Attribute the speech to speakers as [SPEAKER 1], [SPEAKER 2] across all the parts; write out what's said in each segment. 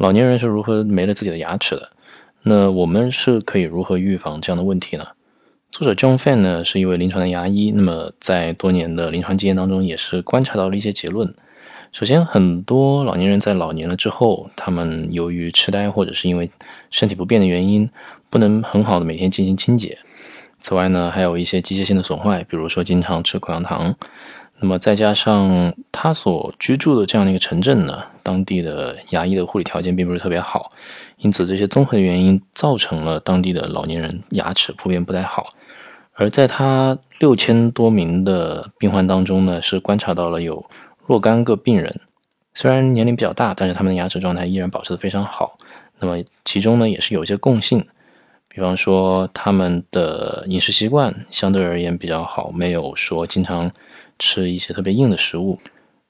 [SPEAKER 1] 老年人是如何没了自己的牙齿的？那我们是可以如何预防这样的问题呢？作者 John Fan 呢是一位临床的牙医，那么在多年的临床经验当中，也是观察到了一些结论。首先，很多老年人在老年了之后，他们由于痴呆或者是因为身体不便的原因，不能很好的每天进行清洁。此外呢，还有一些机械性的损坏，比如说经常吃口香糖。那么再加上他所居住的这样的一个城镇呢，当地的牙医的护理条件并不是特别好，因此这些综合的原因造成了当地的老年人牙齿普遍不太好。而在他六千多名的病患当中呢，是观察到了有。若干个病人虽然年龄比较大，但是他们的牙齿状态依然保持的非常好。那么其中呢，也是有一些共性，比方说他们的饮食习惯相对而言比较好，没有说经常吃一些特别硬的食物。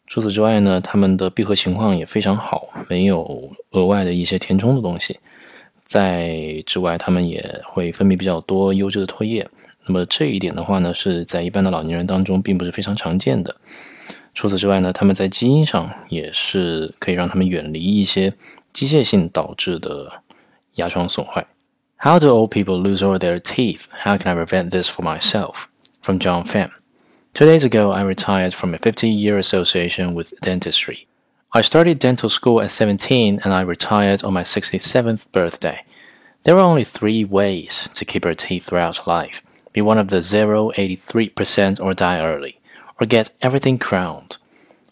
[SPEAKER 1] 除此之外呢，他们的闭合情况也非常好，没有额外的一些填充的东西。在之外，他们也会分泌比较多优质的唾液。那么这一点的话呢，是在一般的老年人当中并不是非常常见的。除此之外呢，他们在基因上也是可以让他们远离一些机械性导致的牙床损坏。How do old people lose all their teeth? How can I prevent this for myself? From John Pham. Two days ago, I retired from a 50 year association with dentistry. I started dental school at 17 and I retired on my 67th birthday. There are only three ways to keep your teeth throughout life be one of the 0, 83% or die early or get everything crowned.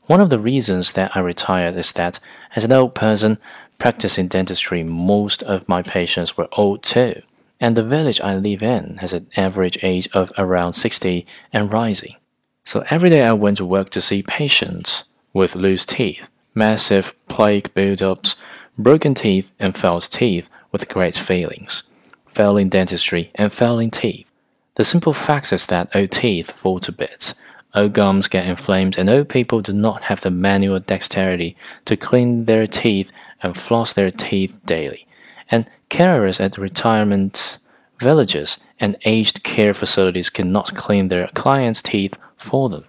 [SPEAKER 1] One of the reasons that I retired is that, as an old person practicing dentistry, most of my patients were old too, and the village I live in has an average age of around 60 and rising. So every day I went to work to see patients with loose teeth, massive plaque buildups, broken teeth, and failed teeth with great failings, failing dentistry, and failing teeth. The simple fact is that old teeth fall to bits Old gums get inflamed, and old people do not have the manual dexterity to clean their teeth and floss their teeth daily. And carers at retirement villages and aged care facilities cannot clean their clients' teeth for them.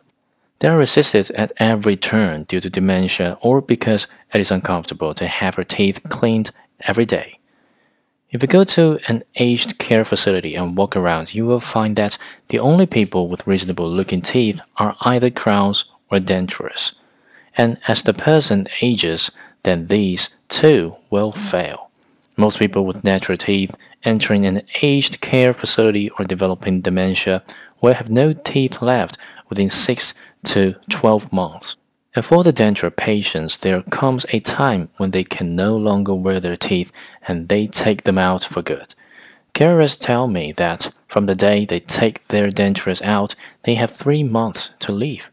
[SPEAKER 1] They are resisted at every turn due to dementia or because it is uncomfortable to have their teeth cleaned every day. If you go to an aged care facility and walk around, you will find that the only people with reasonable looking teeth are either crowns or dentures. And as the person ages, then these too will fail. Most people with natural teeth entering an aged care facility or developing dementia will have no teeth left within 6 to 12 months. And for the denture patients, there comes a time when they can no longer wear their teeth and they take them out for good. Carers tell me that from the day they take their dentures out, they have three months to live.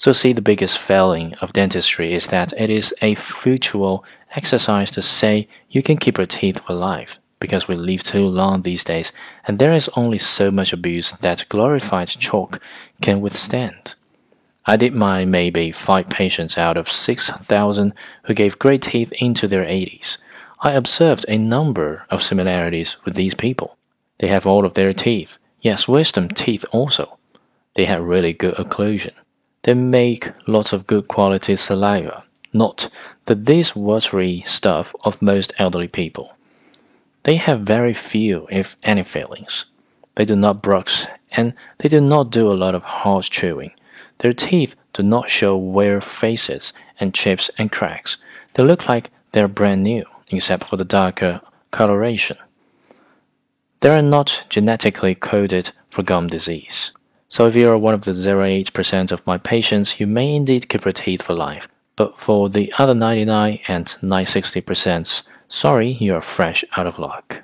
[SPEAKER 1] So, see, the biggest failing of dentistry is that it is a futile exercise to say you can keep your teeth for life because we live too long these days, and there is only so much abuse that glorified chalk can withstand. I did my maybe five patients out of 6,000 who gave great teeth into their 80s. I observed a number of similarities with these people. They have all of their teeth, yes, wisdom teeth also. They have really good occlusion. They make lots of good quality saliva, not the this watery stuff of most elderly people. They have very few, if any, fillings. They do not brush, and they do not do a lot of hard chewing. Their teeth do not show wear facets and chips and cracks. They look like they're brand new, except for the darker coloration. They are not genetically coded for gum disease. So if you are one of the 0.8% of my patients, you may indeed keep your teeth for life. But for the other 99 and 960%, sorry, you are fresh out of luck.